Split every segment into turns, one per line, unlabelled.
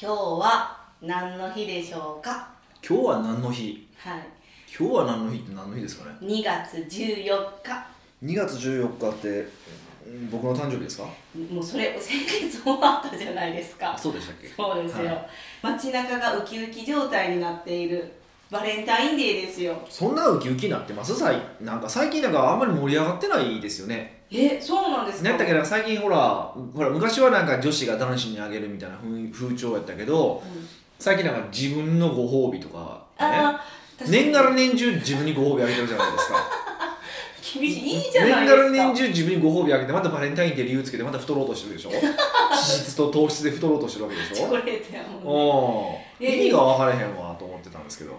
今日は何の日でしょうか？
今日は何の日？
はい。
今日は何の日って何の日ですかね
？2月14日。
2月14日ってうん僕の誕生日ですか？
もうそれ先月終わったじゃないです
あ
か
そうでしたっけ？
そうですよ、
はい。
街中がウキウキ状態になっているバレンタインデーですよ。
そんなウキウキになってます？さいなんか最近なんかあんまり盛り上がってないですよね。
えそうなんですか？
なんやったっけな？最近ほらほら昔はなんか女子が男子にあげるみたいな風風潮やったけど
うん。
最近なんか自分のご褒美とか、ね、
ああ
年がら年中自分にご褒美あげてるじゃないですか。
厳しいいいじゃないですか。
年がら年中自分にご褒美あげてまたバレンタインって理由つけてまた太ろうとしてるでしょ？脂質と糖質で太ろうとしてるわけでしょ？
チョコレートやもんね
意味が分からへんわと思ってたんですけど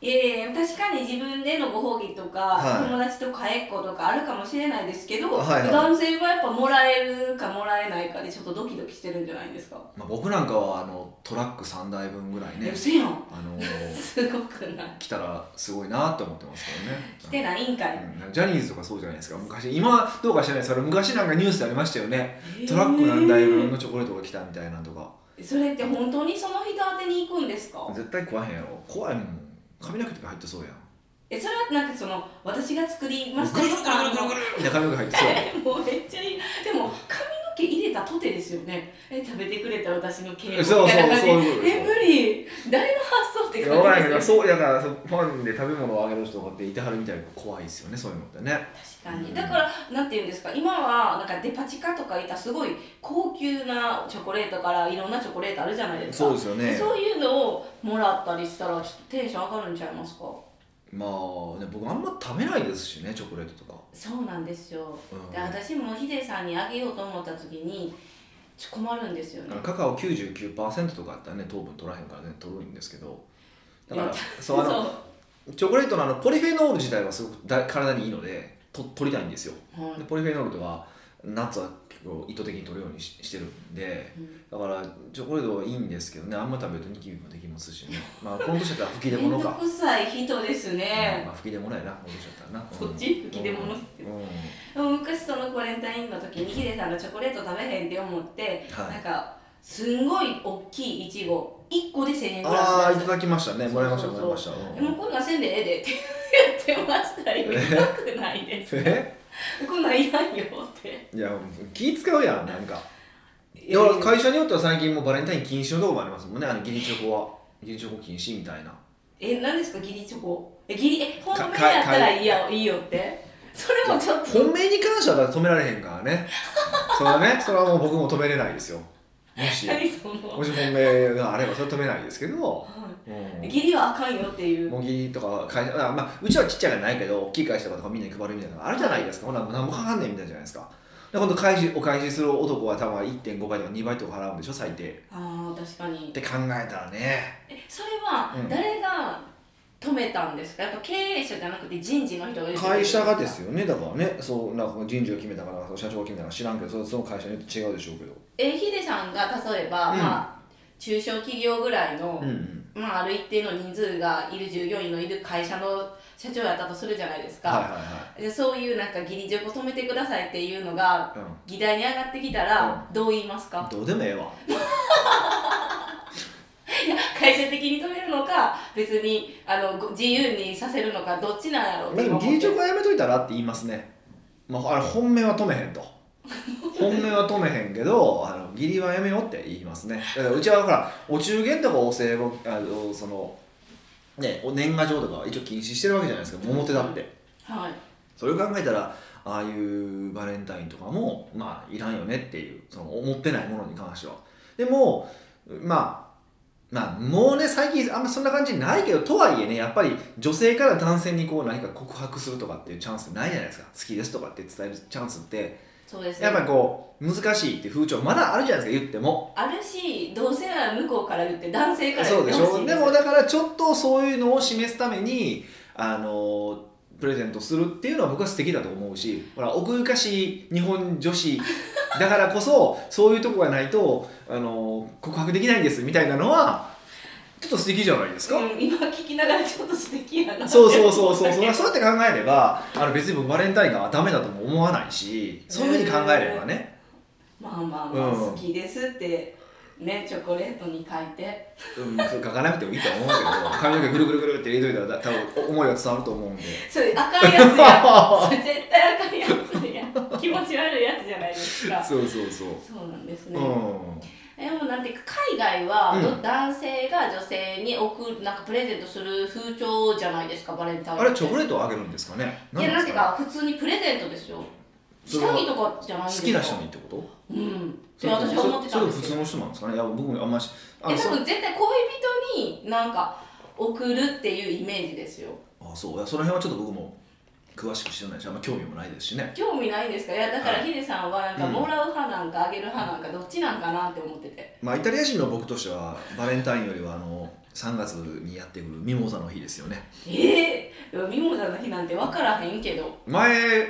いやいや確かに自分でのご褒美とか、
はい。
友達とかえっことかあるかもしれないですけど、
はいはい。
男性はやっぱもらえるかもらえないかでちょっとドキドキしてるんじゃないですか、
まあ、僕なんかはあのトラック3台分ぐらいね。
うせやん。
あのー
すごくない。
来たらすごいなって思ってますけどね。
来てないんかい、
うんジャニーズとかそうじゃないですか。昔今はどうか知らない。ですけど昔なんかニュースでありましたよね。トラック何台分のチョコレートが来たみたいなのとか。
それって本当にその人宛てに行くんですか？
絶対食わへんやろ。怖いもん髪の毛とか入ってそうやん。
えそれはなんかその私が作りました。
ぐるぐるぐるぐるぐるみたいな髪の毛入ってそう。
もうめっちゃいい。でも髪の毛入れたとてですよね。え食べてくれた私の敬語みたいな感じ。
そういうことです
え無理。誰の発想って感じですよ
そうだからそうファンで食べ物をあげる人とかっていてはるみたいで怖いですよねそういうのってね。
確かに。
うん。
だからなんていうんですか。今はなんかデパ地下とかいったすごい高級なチョコレートからいろんなチョコレートあるじゃないですか。
そうですよね。
そういうのをもらったりしたらちょっとテンション上がるんちゃいますか？
まあね僕あんま食べないですしねチョコレートとか、
そうなんですよ。
うん。
で私もヒデさんにあげようと思った時に困るんですよね。
カカオ99%とかあったらね糖分取らへんからね取るんですけど。だから そうあのチョコレートのあのポリフェノール自体はすごくだ体にいいのでと取りたいんですよ
はい
でポリフェノールとかナッツは結構意図的に取るようにししてるんで
うん。
だからチョコレートはいいんですけどねあんま食べるとニキビもできますしね。まあこの年だったら吹き出物か。
どくさい人です
うん
ね
まあ吹き出物やなこの年だったらな。
そっち吹き出物って
うん。
昔そのバレンタインの時にヒデさんがチョコレート食べへんって思って、
はい。
なんかすんごい大きいいちご1個で1000円ぐらい
ああいただきましたね。もらいましたもらいました。うん。
でもこんなんせんでええでって言ってましたよ
え？
痛くないです。
え？
こんなんいらんよって。
いや気使うやんなんか。いや会社によっては最近もうバレンタイン禁止のとこもありますもんね。あの義理チョコは義理チョコ禁止みたいな。
え何ですか義理チョコ？え義理え本命
か
やったらいいやい。いよって。それもちょっと。
本命に関しては止められへんからね。それはねそれはもう僕も止めれないですよもし も。し本命があればそれは止めないですけど、うん。
義理はあかんよっていう。
もぎとか会社あ、まあ、うちはちっちゃいがないけど大きい会社とかみんなに配るみたいなのあるじゃないですか。ほな何もかかんねんみたいなじゃないですか。で今度開示お返しする男は多分1.5倍とか2倍とか払うんでしょ最低。
ああ確かに。
って考えたらね。
えそれは
うん。
誰が止めたんですか？やっぱ経営者じゃなくて人事の人が
会社がですよね。だからねそうなんか人事が決めたから社長が決めたから知らんけどそその会社によって違うでしょうけど。
えヒデさんが例えば、
うん。
まあ中小企業ぐらいの、
うん。うん
まあ、ある一定の人数がいる従業員のいる会社の社長やったとするじゃないですか、
はいはいは
でそういうなんか義理情報止めてくださいっていうのが
い、うん。
議題に上がってきたら、どう言いますか？
どうでもええわ
会社的に止めるのか別にあのご自由にさせるのかどっちなんやろう
でも
今思って。
議事長がやめといたらって言いますね、まあ、あれ本命は止めへんと。本命は止めへんけどあの義理はやめようって言いますね。だからうちはほらお中元とかお歳暮あのそのねお年賀状とかは一応禁止してるわけじゃないですか表だって、
はい。
それを考えたらああいうバレンタインとかもまあいらんよねっていうその思ってないものに関しては。でもまあまあもうね最近あんまそんな感じないけどとはいえねやっぱり女性から男性にこう何か告白するとかっていうチャンスないじゃないですか。好きですとかって伝えるチャンスって。
そうですね。
やっぱりこう難しいっていう風潮まだあるじゃないですか言っても。
あるしどうせなら向こうから言って男性から
そうでし
言ってほしい
ょ。でもだからちょっとそういうのを示すためにあのプレゼントするっていうのは僕は素敵だと思うしほら奥ゆかしい日本女子だからこそそういうとこがないとあの告白できないんですみたいなのはちょっと素敵じゃないですか、
うん、今聞きながらちょっと素敵やな。
そうそうそうそう。そうそうやって考えればあの別に僕バレンタインがダメだとも思わないしそういうふうに考えればね。
まあまあまあ
うん。
好きですってねチョコレートに書いて。
うん、それ書かなくてもいいと思うけど髪の毛ぐるぐるぐるって入れといたら多分思いは伝わると思うんで。
それあかんやつやそれ 絶対あかんやつや。気持ち悪いやつじゃないですか。
そうそうそう。
そうなんですね、
うん。
でもなんていうか海外は、
うん。
男性が女性に送るなんかプレゼントする風潮じゃないですかバレンタイン
あれチョコ
レ
レートをあげるんですかね。
いやなんていう
か
か普通にプレゼントですよ。下着とかじゃないんですか
好きな人にってこと？
うん。って私は思ってたんですけど
それ普通の人なんですかね？いや僕もあんましあ
え
そ
多分絶対恋人になんか送るっていうイメージですよ。
あそう。その辺はちょっと僕も詳しく知らないしあんま興味もないですしね。
興味ないんですか？いやだから
はい
ヒデさんはなんか
うん
もらう派なんかあげる派なんかどっちなんかなって思ってて。
まあイタリア人の僕としてはバレンタインよりはあの3月にやってくるミモザの日ですよね。
ええー、ミモザの日なんて分からへんけど。
前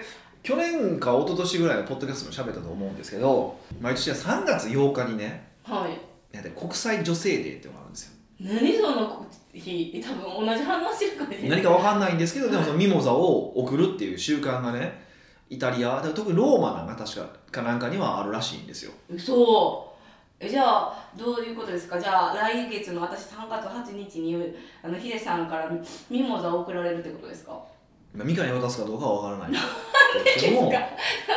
去年か一昨年ぐらいのポッドキャストも喋ったと思うんですけど毎年は3月8日にね
はい。
国際女性デーっていうのがあるんですよ。
何その日多分同じ反応してるかもしれない
何かわかんないんですけどでもそのミモザを送るっていう習慣がねイタリア特にローマなんか確かかなんかにはあるらしいんですよ。
嘘。えじゃあどういうことですか？じゃあ来月の私3月8日にあのヒデさんからミモザを送られるってことですか？
まあミカに渡すかどうかはわからない。
ですか
けども
だ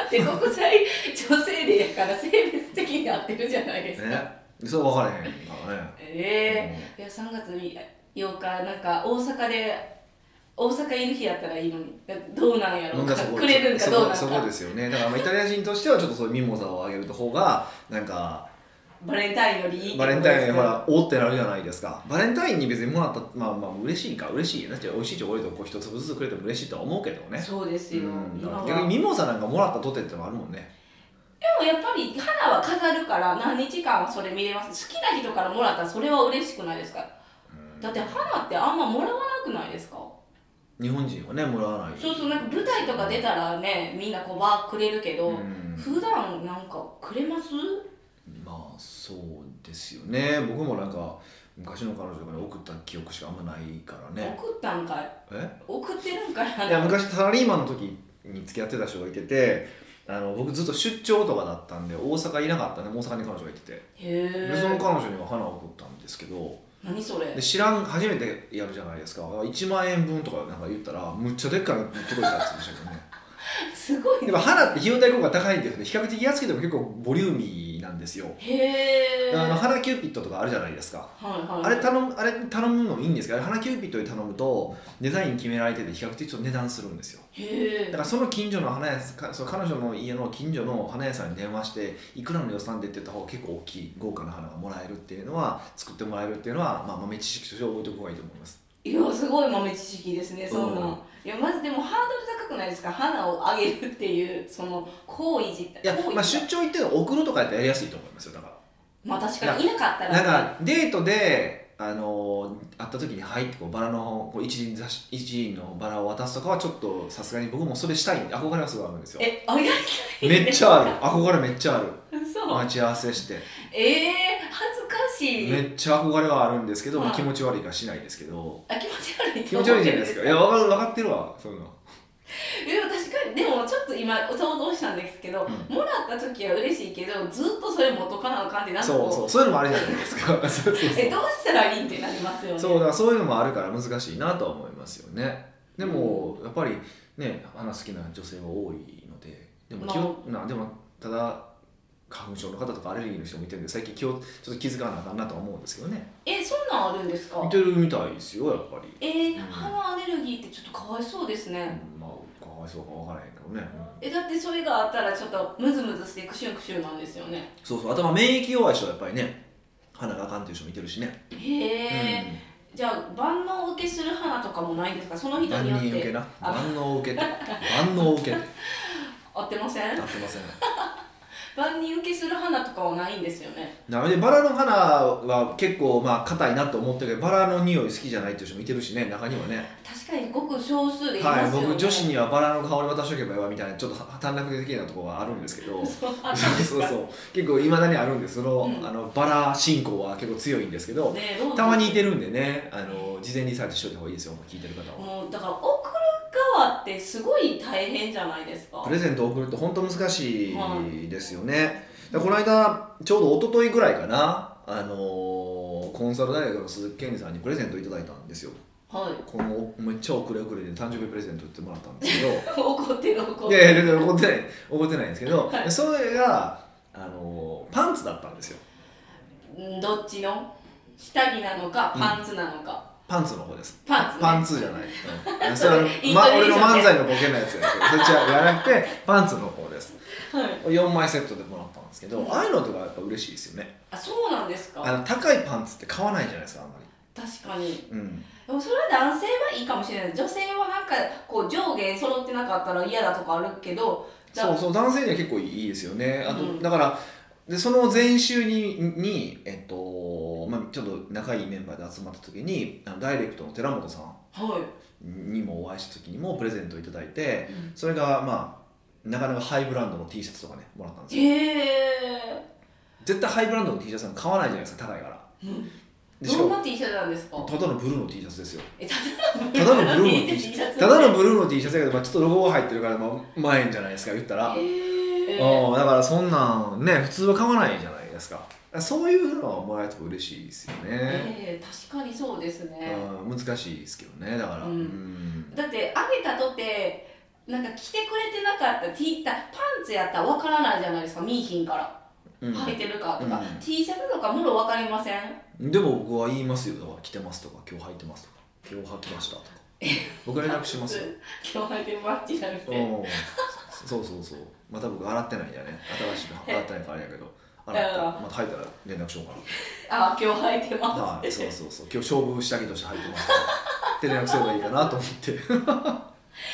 って国際女性デーやから性別的になってるじゃないですか、
ね。それは分からへんからね。
ええいや3月8日なんか大阪で大阪いる日やったらいいのに。どうなんやろう。くれるんかどうなんか。
そこですよね。だからまあイタリア人としてはちょっとそういうミモザをあげる方がなんか
バレンタインよりいい
バレンタインほらおってなるじゃないですか。バレンタインに別にもらったまあまあ嬉しいか嬉しいだって美味しいチョコレートをこう一粒ずつくれても嬉しいとは思うけどね。
そうですよ、
うん。逆にミモザなんかもらったとてってのもあるもんね。
でもやっぱり花は飾るから何日間はそれ見れます。好きな人からもらったらそれは嬉しくないですか？だって花ってあんまもらわなくないですか？
日本人はねもらわない。
そうそうなんか舞台とか出たらねみんなこうバーくれるけど、
うん。
普段なんかくれます？
まあそうですよね。僕もなんか昔の彼女とかに送った記憶しかあんまないからね。
送ったんかい？
え？
送ってるんかい
いや昔サラリーマンの時に付き合ってた人がいててあの僕ずっと出張とかだったんで大阪いなかったね大阪に彼女がいてて。
へ
でその
え
彼女には花を送ったんですけど
何それ？
で知らん初めてやるじゃないですか。1万円分とかなんか言ったらむっちゃでっかいの届いたって言ってましたけどね。
すごいね。
でも花って費用対効果高いんですね。比較的安くても結構ボリューミーなんですよ。
へえ
あの花キューピッドとかあるじゃないですか。
はいはい。
あれ頼むあれ頼むのいいんですけど花キューピッドで頼むとデザイン決められてて比較的ちょっと値段するんですよ。
へえ
だからその近所の花屋さんその彼女の家の近所の花屋さんに電話していくらの予算でって言った方が結構大きい豪華な花がもらえるっていうのは作ってもらえるっていうのは、まあ、豆知識として覚えておく方がいいと思います。
いやすごい豆知識ですねそんなん、
うん
いやまずでもハードル高くないですか？花をあげるっていうその行為自体
いやまあ、出張行っての送るとかやったらやりやすいと思いますよ。だか
まあ確かにいなかった
ら
ら
なんかデートであの会った時に入ってこうバラのこう一輪一輪のバラを渡すとかはちょっとさすがに僕もそれしたい。んで憧れはすごいあるんですよ。
えあやりたい。
めっちゃある。憧れめっちゃある。
そう
待ち合わせして。
ええ恥ずかしい。
めっちゃ憧れはあるんですけど、気持ち悪いからしないですけど。
あ気持ち悪い
気持ち悪いじゃないですか。いや分かる分かってるわそういうの
でも確かに。でもちょっと今想像したんですけど、
う
もらった時は嬉しいけどずっとそれ元かなあかんってなんかこ
そうそう。そういうのもあるじゃないですか。そうそうそう
えどうしたらいいってなりますよね。
そうだからそういうのもあるから難しいなとは思いますよね。でもやっぱりね花好きな女性は多いので。でも気を、なでもただ花粉症の方とかアレルギーの人もいてるんで最近気をちょっと気づかなあかんなとは思うんですけどね。
えそんなんあるんですか？
見てるみたいですよやっぱり、
えー
うん。
鼻アレルギーってちょっとかわいそうですね、
うん、まあかわいそうか分からへんけどね、うん。
えだってそれがあったらちょっとムズムズしてクシュンクシュンなんですよね。
そうそう。あとまあ免疫弱い人はやっぱりね鼻があかんっていう人もいてるしね、
へえ、じゃあ万能受けする花とかもないんですか？その
うん、
人によって。
万人受けな。
あ。
万能受けて。万能受けて。
合ってません？
なってません
万人受けする花とかはないんですよね。
なのでバラの花は結構まあ硬いなと思ってるけどバラの匂い好きじゃないっていう人もいてるしね中にはね。
確かにごく少数でい
はい
ますよね、
僕女子にはバラの香り渡しとけばいいわみたいなちょっと短絡的なところがあるんですけど。
そう
そうそう。結構いまだにあるんです。その,、
うん。
あのバラ信仰は結構強いんですけど
ね
たまにいてるんでねあの事前リサーチしといた方がいいですよ聞いてる方は。
もうだからってすごい大変じゃないですか。
プレゼントを送るって本当難しいですよね、でこの間ちょうど一昨日ぐらいかなああのーコンサル大学の鈴木健二さんにプレゼントいただいたんですよ。
はい。
このめっちゃ遅れ遅れで誕生日プレゼントってもらったんですけど。
怒ってる怒ってる。
いやいや怒ってない怒ってないんですけど、それが、あのーパンツだったんですよ。
んどっちの？下着なのかパンツなのか、
パンツの方です。
パンツね。
パンツじゃない、うん、それは ま、俺の漫才のボケのやつやけどそっちはじゃなくてパンツの方です。
はい。
4枚セットでもらったんですけど、
うん。
ああいうのとかやっぱ嬉しいですよね。
あそうなんですか。
あの高いパンツって買わないじゃないですかあんま
確かに。
りうん。
でもそれは男性はいいかもしれない。女性はなんかこう上下揃ってなかったら嫌だとかあるけどだ
そうそう男性には結構いいですよね。あと、
うん。
だからでその前週にに、えっとまあ、ちょっと仲いいメンバーで集まった時にあのダイレクトの寺本さん
はい、
にもお会いした時にもプレゼントいただいて
うん。
それがまあなかなかハイブランドの T シャツとかねもらったんですよ。
へえ、
絶対ハイブランドの T シャツなんか買わないじゃないですか高いから。
うん、どんな T シャツなんですか？
ただのブルーの T シャツですよ。
えた
ただのブルーの T シャツ。ただのブ
ル
ルーの T シャツやけど、まあ、ちょっとロゴが入ってるから、まあ、うまいんじゃないですか言ったら、
へえ。
うんだからそんなんね普通は買わないじゃないですかそういうのはもらえると嬉しいですよね、
えー、確かにそうですね、
うん、難しいですけどねだから、
うん。
うん。
だってあげたとてなんか着てくれてなかった T パンツやったらわからないじゃないですか見いひんから、
うん。
履いてるかとか、
うん。
T シャツとかもろわかりません？
でも僕は言いますよ。だから着てますとか今日履いてますとか。今日履きましたとか。僕は連絡しますよ。
今日履いてるバッチじゃなくて。
うん。そうそうそう。また僕洗ってないんだよね。新しいの洗ってないからあれやけど洗ったらまた履いたら連絡しようか
あ今日履いて
な
ます。
はいそうそうそう。今日勝負下着として履いてますって連絡すればいいかなと思って。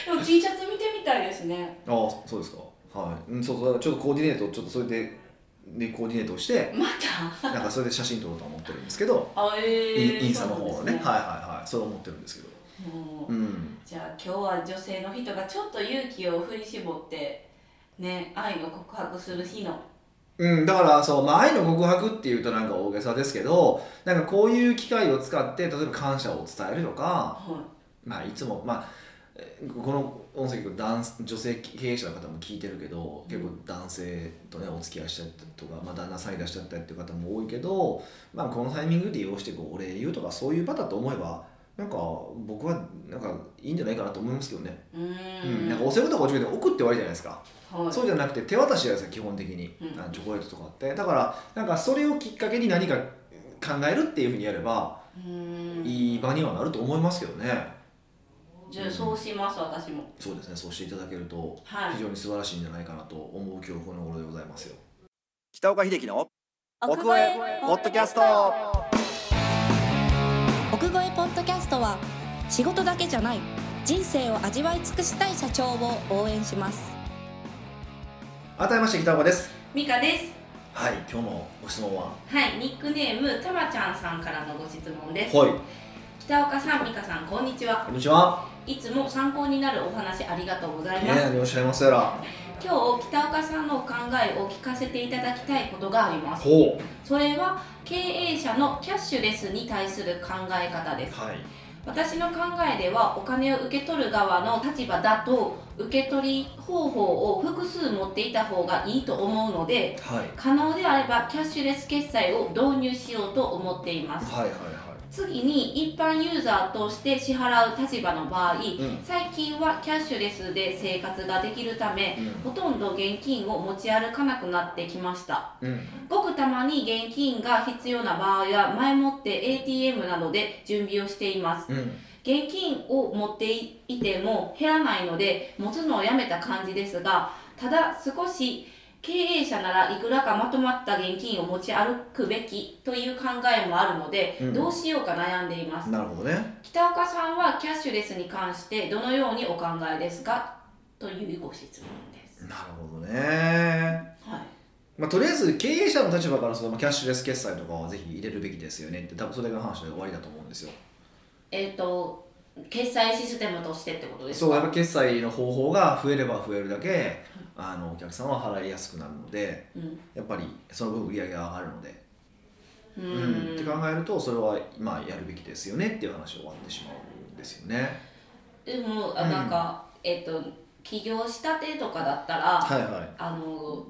でも T シャツ見てみたいですね。
ああそうですか。はい、うん、そうそう。だからちょっとコーディネートをちょっとそれででコーディネートをして
また？
なんかそれで写真撮ろうとは思ってるんですけど
あえー、
インインスタの方をね。
そうなんです
はいはいはい。そう思ってるんですけど。
うん
うん。
じゃあ今日は女性の人がちょっと勇気を振り絞ってね愛の告白する日の
うん、だからそう、まあ、愛の告白っていうとなんか大げさですけどなんかこういう機会を使って例えば感謝を伝えるとか、
は
まあ、いつも、まあ、えーこの音声結構男女性経営者の方も聞いてるけど結構男性とねお付き合いしちゃったりとか、まあ、旦那さんいらっしゃったりっていう方も多いけど、まあ、このタイミングで利用してこうお礼言うとかそういう場だと思えばなんか僕はなんかいいんじゃないかなと思いますけどね、
いう
ん。
ん
なんかお歳暮とかお中元で送って終わりじゃないですか。
はい。
そうじゃなくて手渡しじゃないですか基本的に、
うん。
あのチョコレートとかって。だからなんかそれをきっかけに何か考えるっていうふうにやれば
うーん。
いい場にはなると思いますけどね。
じゃあそうします私も。
そうですねそうしていただけると
はい。
非常に素晴らしいんじゃないかなと思う今日この頃でございますよ。
北岡秀樹の
奥越え
ポッドキャスト
仕事だけじゃない人生を味わい尽くしたい社長を応援します。
改めまして北岡です。
ミカです。
はい今日のご質問は？
はいニックネームたまちゃんさんからのご質問です。
はい。
北岡さんミカさんこんにちは。
こんにちは。い
つも参考になるお話ありがとうござい
ね
ます、
えいらっしゃいませら
今日北岡さんのお考えを聞かせていただきたいことがあります。
ほ
それは経営者のキャッシュレスに対する考え方です。
うはい
私の考えではお金を受け取る側の立場だと受け取り方法を複数持っていた方がいいと思うので
はい。
可能であればキャッシュレス決済を導入しようと思っています。
はいはいは
次に一般ユーザーとして支払う立場の場合、
ん。
最近はキャッシュレスで生活ができるため
い
ほとんど現金を持ち歩かなくなってきました。
うん。うん
ごくたまに現金が必要な場合は前もって ATM などで準備をしています。
うん。
現金を持っていても減らないので持つのをやめた感じですがただ少し経営者ならいくらかまとまった現金を持ち歩くべきという考えもあるので、
うん。
どうしようか悩んでいます。
なるほどね。
北岡さんはキャッシュレスに関してどのようにお考えですか？というご質問です、
なるほどね。
はい、
まあ、とりあえず経営者の立場からそのキャッシュレス決済とかはぜひ入れるべきですよねって多分それが話で終わりだと思うんですよ。
えっ、と決済システムとしてってことですか？
そうやっぱ決済の方法が増えれば増えるだけあのお客さんは払いやすくなるので
うん。
やっぱりその分売り上げが上がるので、
う
うんって考えるとそれはまあやるべきですよねっていう話終わってしまうんですよね。
でもなんか、えっ、と起業したてとかだったら、
はいはい。
あの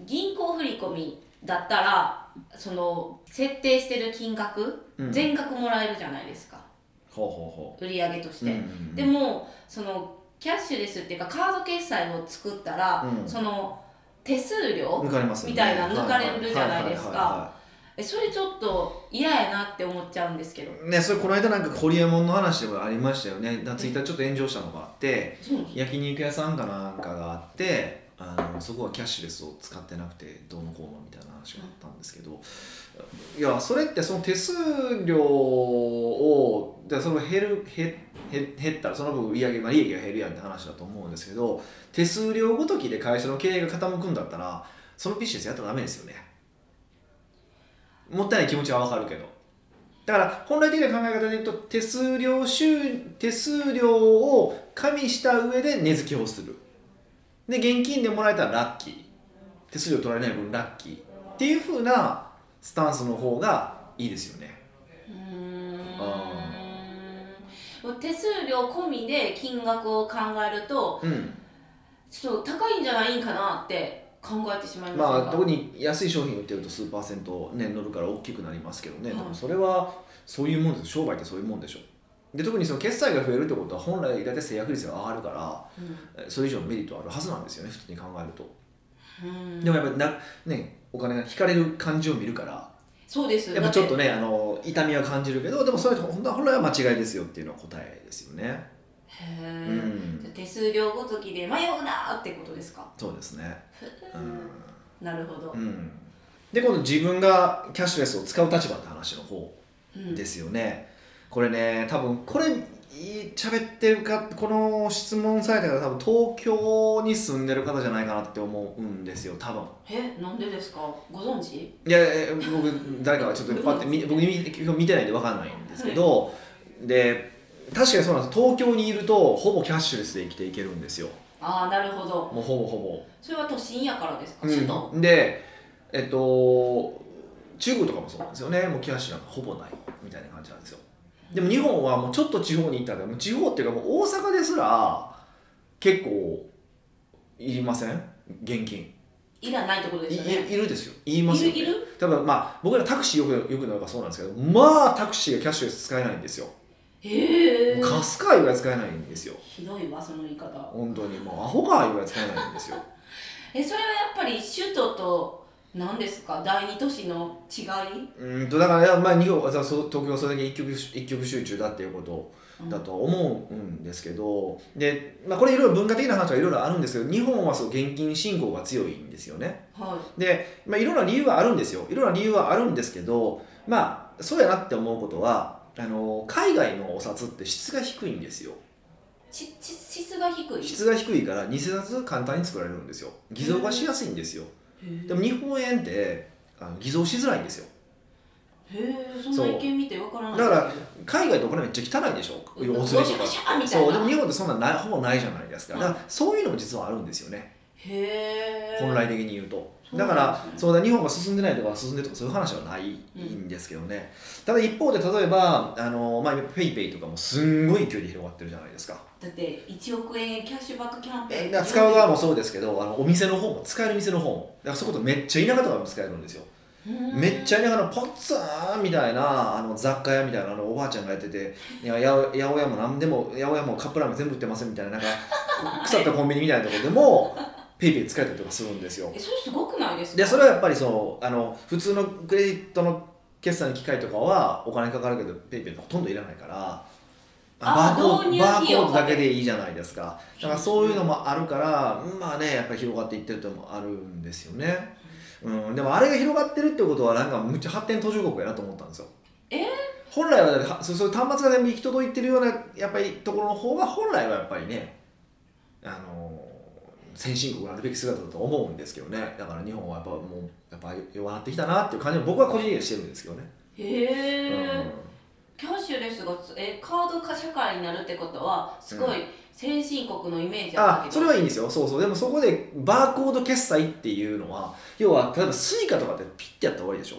銀行振込だったらその設定してる金額、
うん。
全額もらえるじゃないですか売り上げとして、でもそのキャッシュレスっていうかカード決済を作ったら、
うん。
その手数料
抜かれますよね。
みたいな抜かれるじゃないですか。それちょっと嫌やなって思っちゃうんですけど。
ねそれこの間なんかホリエモンの話でもありましたよね。ツイッターちょっと炎上したのがあって
そうなん
焼肉屋さんかなんかがあってあのそこはキャッシュレスを使ってなくてどうのこうのみたいな話があったんですけど、いやそれってその手数料をでその減る減減ったらその分売上げ、まあ、利益が減るやんって話だと思うんですけど手数料ごときで会社の経営が傾くんだったらそのビジネスやったらダメですよね。もったいない気持ちはわかるけど。だから本来的な考え方で言うと手数料収手数料を加味した上で値付けをする。で現金でもらえたらラッキー。手数料取られない分ラッキー。っていう風なスタンスの方がいいですよね。
うん。手数料込みで金額を考えると
うん
ちょっと高いんじゃないんかなって考えてしまいます
まあ特に安い商品売ってると数パーセントね乗るから大きくなりますけどね、
はい。
でもそれはそういうもんです。商売ってそういうもんでしょ。で特にその決済が増えるってことは本来大体制約率が上がるからえそれ以上のメリットはあるはずなんですよね普通に考えると。
うん。
でもやっぱりな、ね、お金が引かれる感じを見るから。
そうです。
やっぱちょっと
ね
ねあの痛みは感じるけどでもそれ本当は本来は間違いですよっていうのは答えですよね。
へ
う
え、
ん。
じゃあ手数料ごときで迷うなってことですか？
そうですね。
なるほど。
う、ん。で今度自分がキャッシュレスを使う立場って話の方
うん。
ですよね、これね多分これ喋ってるかこの質問された方多分東京に住んでる方じゃないかなって思うんですよ多分。
えなんでですか？ご存知？
いや僕誰かはちょっとこうやって見僕見てないんで分かんないんですけど、で確かにそうなんです。東京にいるとほぼキャッシュレスで生きていけるんですよ。
ああなるほど。
もうほぼほ
それは都心やからですか、
ぼ、
首都
うんでえっと中国とかもそうなんですよね。もうキャッシュなんかほぼないみたいな感じなんですよでも日本はもうちょっと地方に行ったらもう地方っていうかもう大阪ですら結構いりません？現金。
いらないってこと
い
ですよね。
いいるですよ。言いますよ、ね、
いるいる？
多分まあ僕らタクシーよくよく乗るからそうなんですけどまあタクシーがキャッシュレス使えないんですよ。
へえ。
カスカー以外使えないんですよ。
ひどいわその言い方。
本当にもうアホか以外使えないんですよ。
えそれはやっぱり首都と何ですか？第二都市の違い？う
ーんとだからまあ日本東京はそれだけ一極一極集中だっていうことだとは思うんですけどで、まあ、これいろいろ文化的な話はいろいろあるんですけど日本はそう現金信仰が強いんですよね。
は
で、まあ、いろんな理由はあるんですよ。いろんな理由はあるんですけどまあそうやなって思うことはあの海外のお札って質が低いんですよ。
質が低い？
質が低いから偽札簡単に作られるんですよ。偽造がしやすいんですよ。
へ
でも日本円ってあの偽造しづらいんですよ。
えそんな意見見てわからない
だから海外ってお金めっちゃ汚いでしょ。
うん。
お釣りとそう。でも日本ってそんなないほぼないじゃないですか。だ
うん。
からそういうのも実はあるんですよね。
へえ
本来的に言うとだからそうだ日本が進んでないとか進んでるとかそういう話はないんですけどね、ただ一方で例えばあの、まあ、ペイペイとかもすんごい勢いで広がってるじゃないですか。
だって1億円キャッシュバックキャンペーン
使う側もそうですけどあのお店の方も使える店の方も。だからそういうことめっちゃ田舎とかも使えるんですよ。
うん。
めっちゃ田舎のポツンみたいなあの雑貨屋みたいなのおばあちゃんがやってていやや八百屋も何でも八百屋もカップラーメン全部売ってますみたいななんか腐ったコンビニみたいなところでも PayPay 使えたりとかするんですよ。
えそれすごくないですか？
でそれはやっぱりそうあの普通のクレジットの決済の機械とかはお金かかるけど PayPay ほとんどいらないから
あ
バーコードバーコードだけでいいじゃないですか。だからそういうのもあるからまあねやっぱり広がっていってるってのもあるんですよね、うん、でもあれが広がってるってことはなんかむっちゃ発展途上国やなと思ったんですよ。
え？
本来はそうそう端末が全部行き届いてるようなやっぱりところの方が本来はやっぱりねあの先進国があるべき姿だと思うんですけどね。だから日本はやっぱもうやっぱ弱なってきたなっていう感じも僕は個人的にはしてるんですけどね、
へえ、
うん。
キャッシュレスがつえカード化社会になるってことはすごい先進国のイメージあ
あそれはいいんですよ。そうそう。でもそこでバーコード決済っていうのは要は例えば Suica とかってピッてやったら終わりでしょ。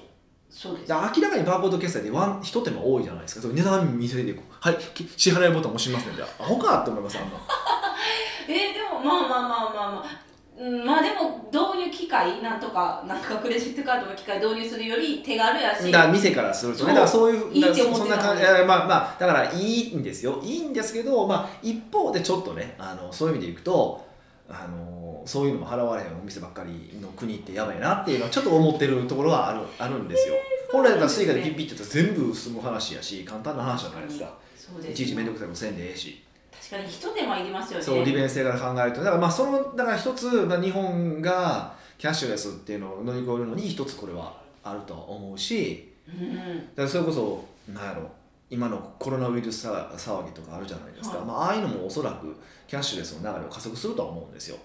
そうです。
で明らかにバーコード決済でワン一手間多いじゃないですか。それ値段見せてはいき支払いボタン押しますね。じゃあアホかって思いますあんな
えーでもまあまあまあまあまあ。うんまあでも導入きっ械なんとかなんかクレジットカードの機械導入するより手軽やし。
だから店からするとね。だからそういう
いいって思ってた
そんな感じ。まあまあだからいいんですよいいんですけど、まあ、一方でちょっとねあのそういう意味でいくとあのそういうのも払われへんお店ばっかりの国ってやばいなっていうのはちょっと思ってるところはあるあるんですよ、本来だったら Suica でピッピッてやったら全部済む話やし簡単な話じゃないですか。
そうです
いちいち面倒くさいことせんでええし
確かに一手間いりますよね。
そう利便性から考えると。だからまあそのだから一つ、まあ、日本がキャッシュレスっていうのを乗り越えるのに一つこれはあると思うし
うん
だからそれこそなんやろ今のコロナウイルスさ騒ぎとかあるじゃないですか、
はい。
まあ、ああいうのもおそらくキャッシュレスの流れを加速するとは思うんですよ、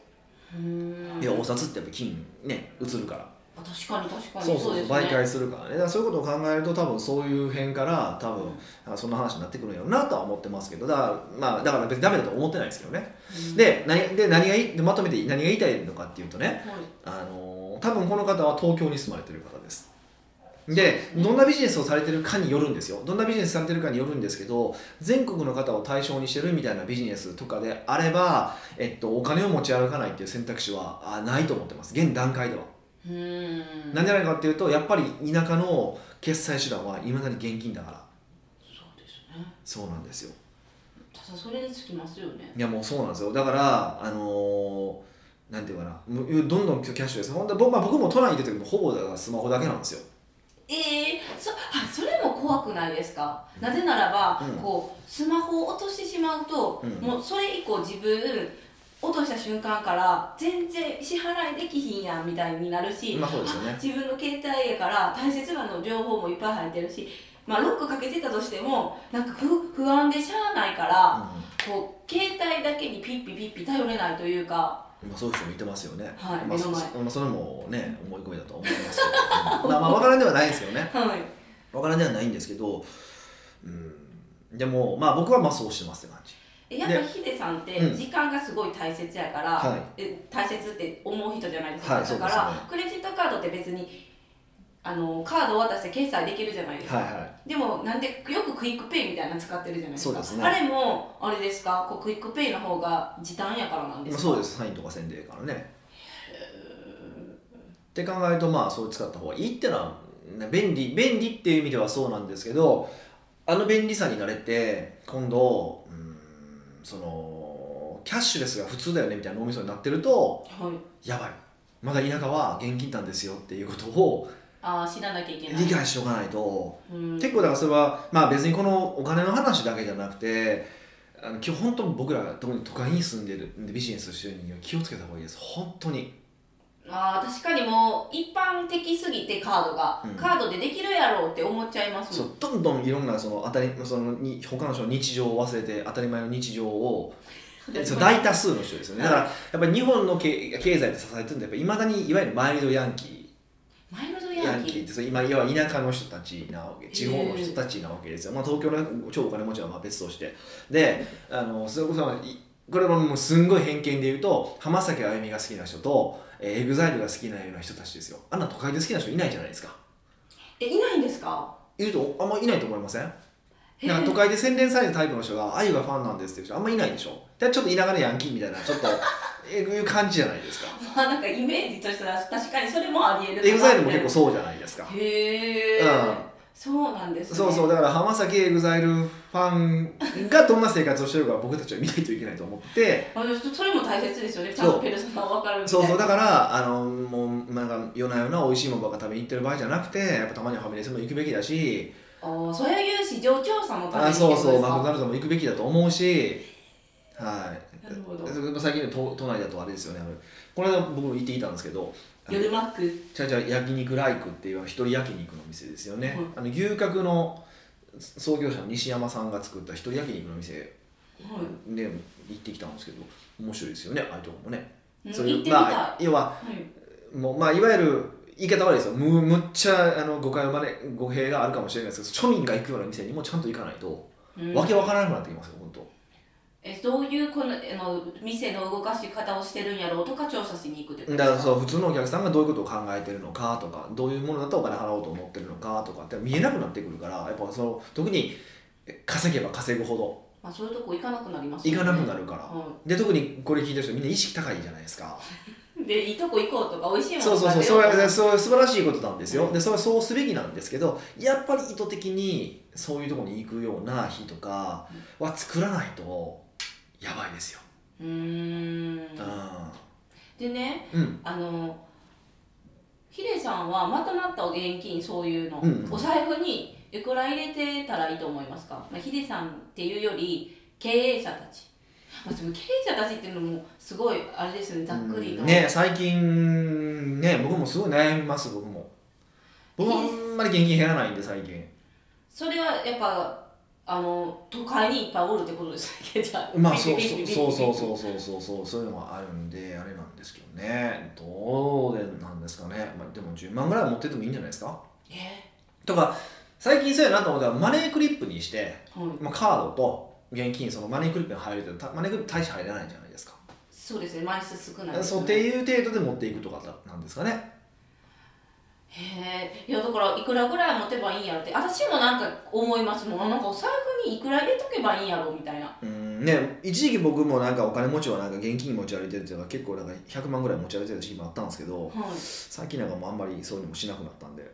うん。
でお札ってやっぱ金ね移るから。
あ確かに確かに。
そうそうそう
ね。
媒介するからね。だからそういうことを考えると多分そういう辺から多分あそんな話になってくるんやろうなとは思ってますけど。だからまあだから別にダメだとは思ってないですけどね。
うん。
で何で何がいまとめて何が言いたいのかっていうとね、
はい。
あの多分この方は東京に住まれてる方です。でどんなビジネスをされてるかによるんですよ。どんなビジネスされてるかによるんですけど全国の方を対象にしてるみたいなビジネスとかであれば、えっと、お金を持ち歩かないっていう選択肢はあないと思ってます。現段階では、
うん。
なんでないかっていうとやっぱり田舎の決済手段はいまだに現金だから。
そうですね。
そうなんですよ。
ただそれにつきますよね。
いやもうそうなんですよ。だからあのーなんていうかな。どんどんキャッシュレス本当は僕,、まあ、僕も都内に出てるほぼだからスマホだけなんですよ。
ええそあそれも怖くないですか、なぜならば、
うん。
こうスマホを落としてしまうと、
うん。
もうそれ以降自分落とした瞬間から全然支払いできひんやんみたいになるし、
まあそうですよね。
あ自分の携帯やから大切なの情報もいっぱい入ってるし、まあ、ロックかけてたとしてもなんか不不安でしゃあないから、こう携帯だけにピッピピッピ頼れないというか
まあ、そういう人もいてますよね、
はい
まあ、そまあそれもね思い込みだと思いますけど、まあまあ分からんではないですよね。
はい。
分からんではないんですけど、うん、でもまあ僕はまあそうしてますって感じ。
えやっぱヒデさんって
うん。
時間がすごい大切やから、
はい。
え大切って思う人じゃないですか、
はい
だから、
ね
クレジットカードって別にあのカードを渡して決済できるじゃないですか、
はいはい。
でもなんでよく QUICPay みたいなの使ってるじゃないですか。
そうですね。
あれもあれですか？こう QUICPay の方が時短やからなんですか？
まあそうです。サインとかせんでええからね。って考えるとまあそう使った方がいいってのはね便利便利っていう意味ではそうなんですけどあの便利さに慣れて今度うんそのキャッシュレスが普通だよねみたいな脳みそになってると
はい。
やばい。まだ田舎は現金なんですよっていうことを
ああ知らなきゃいけない。
理解しておかないと。
うん。
結構だからそれはまあ別にこのお金の話だけじゃなくてあの今日本当に僕ら特に都会に住んでるビジネスしてる人間は気をつけた方がいいです。本当に
あー確かにもう一般的すぎてカードが、
うん。
カードでできるやろうって思っちゃいますもん。
そうどんどんいろんなその当たりそのに他の人の日常を忘れて当たり前の日常を大多数の人ですよね。だからやっぱり日本の経経済で支えてるんでいまだにいわゆるマイルドヤンキ
マイルド
ー？
ヤンキー
って今いわゆる田舎の人たちなわけ地方の人たちなわけですよ、まあ、東京の超お金持ちはまあ別として。であのそれこそいこれはもうすんごい偏見で言うと浜崎あゆみが好きな人とえー、 EXILE が好きなような人たちですよ。あんな都会で好きな人いないじゃないですか。
えいないんですか？
いるとあんまいないと思いません？なんか都会で洗練されたタイプの人があゆがファンなんですっていう人あんまいないでしょ？でちょっと田舎のヤンキーみたいなちょっと えいう感じじゃないですか。
まあなんかイメージとしては確かにそれもありえる
EXILE も結構そうじゃないですか。
へえ、
うん
そうなんですね。
そうそう。だから浜崎 EXILE ファンがどんな生活をしてるか僕たちは見ないといけないと思って。
それも大切ですよね。ちゃんとペルソナを分かるみたいな。
そうそう。だからあのもうなんか夜な夜な美味しいものばっか食べに行ってる場合じゃなくてやっぱたまにはファミレスも行くべきだし。
あーそういう市場調査のために
あそうそう。マクドナルドも行くべきだと思うし。はい。
なるほど。
最近の都都内だとあれですよね。この間僕も行っていたんですけど
夜マック。
じゃじゃ焼肉ライクっていう一人焼肉の店ですよね、
は
あの牛角の創業者の西山さんが作った一人焼肉の店
はい。
で行ってきたんですけど面白いですよねああいうとこもね、
うん
そまあ要は
はい。
もうまあいわゆる言い方悪いですよ。むむっちゃあの誤解生まれ語弊があるかもしれないですけど庶民が行くような店にもちゃんと行かないと、
うん。
わけわからなくなってきますよ本当
えどういうこのあの店の動かし方をしてるんやろうとか調査しに行くってこと
だから
です
そう普通のお客さんがどういうことを考えてるのかとかどういうものだとお金払おうと思ってるのかとかって見えなくなってくるからやっぱその特にえ稼げば稼ぐほど。
あそういうとこ行かなくなります
行かなくな
る、
るから、
は
で特にこれ聞いてる人みんな意識高いじゃないですか。
い、でいいとこ行こうとか美味しいもの
そうそうそうそ
うとか。
それ素晴らしいことなんですよ。でそれはそうすべきなんですけどやっぱり意図的にそういうところに行くような日とかは作らないとやばいですよ、
うーん。
う
でね
んうん、
あのヒデさんはまとまった現金そういうの、
うんうん。
お財布にいくら入れてたらいいと思いますか、まあ、ヒデさんっていうより経営者たち、まあ、でも経営者たちっていうのもすごいあれですよね。ざっくりの、
ね最近ね僕もすごい悩みます僕も。僕もあんまり現金減らないんで最近。
それはやっぱあの都会にいっぱいおるってことですねじゃあ
まあそうそうそうそうそうそうそうそうそういうのがあるんであれなんですけどねどうでなんですかね、まあ、でも10万ぐらいは持っててもいいんじゃないですか。
え？
とか最近そうやなと思ったらマネークリップにして、
ーはい、
まあ、カードと現金そのマネークリップに入るけどたマネークリップ大して入らないじゃないですか、
そうですね枚数少ないです
そうっていう程度で持っていくとかなんですかね
へえいやだからいくらぐらい持てばいいんやろって。私もなんか思いますもん。なんかお財布にいくら入れとけばいいんやろみたいな。
うん。ね一時期僕もなんかお金持ちはなんか現金持ち歩いてるっていうのが結構なんか100万ぐらい持ち歩いてた時期もあったんですけど
はい。
最近なんかもうあんまりそういうのもしなくなったんで。
へ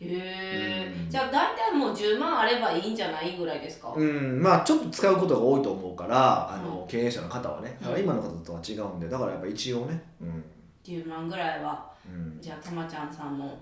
え
うん。
じゃあ大体もう10万あればいいんじゃないぐらいですか、
うん。まあちょっと使うことが多いと思うからあの、経営者の方はね。だから
うん
今の方とは違うんでだからやっぱ一応ねうん、
10万ぐらいは。
うん、
じゃあたまちゃんさんも、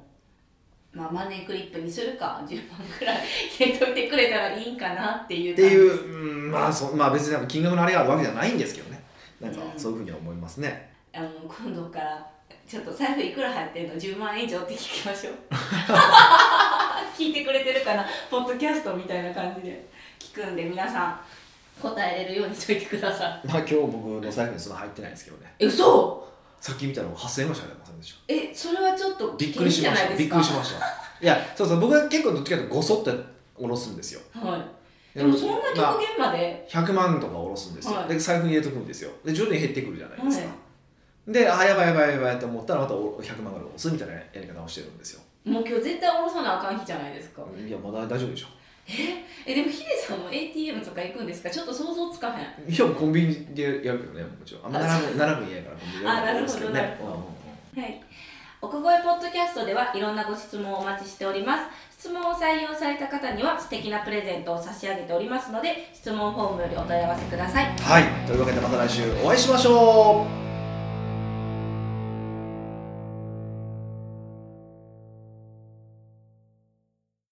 まあ、マネークリップにするか10万ぐらい入れといてくれたらいいんかなっていう
っていう、うん、まあそまあ別に金額のあれがあるわけじゃないんですけどね。なんか
うん。
そういうふうには思いますね、
あの今度からちょっと財布いくら入ってんの？10万円以上って聞きましょう。聞いてくれてるかな？ポッドキャストみたいな感じで。聞くんで皆さん答えれるようにしといてください。
まあ今日僕の財布にそんな入ってないですけどね。
え嘘
さっき見たら8000円ぐらいしか入ってませんでした
えそれはちょっと
びっくりしました。びっくりしました。いやそうそう僕は結構どっちかというとごそっと下ろすんですよ。
たはい。でもそんな極
まあ
限まで、
100万とか下ろすんですよ、
はい。
で財布に入れとくんですよ。で徐々に減ってくるじゃないですか、
は
であやばいやばいやばいと思ったらまたお100万ぐらい下ろすみたいなやり方をしてるんですよ
もう今日絶対下ろさなあかん日じゃないですか
いやまだ大丈夫でしょ
えでもヒデさんも ATM とか行くんですか？ちょっと想像つかへん。
いやコンビニでやるけどねもちろん。あんま並ぶ並ぶ嫌やからコンビニでやるんですけど。ね
あなるほどなるほはい。奥越ポッドキャストではいろんなご質問をお待ちしております。質問を採用された方には素敵なプレゼントを差し上げておりますので、質問フォームよりお問い合わせください。
はい。というわけでまた来週お会いしましょう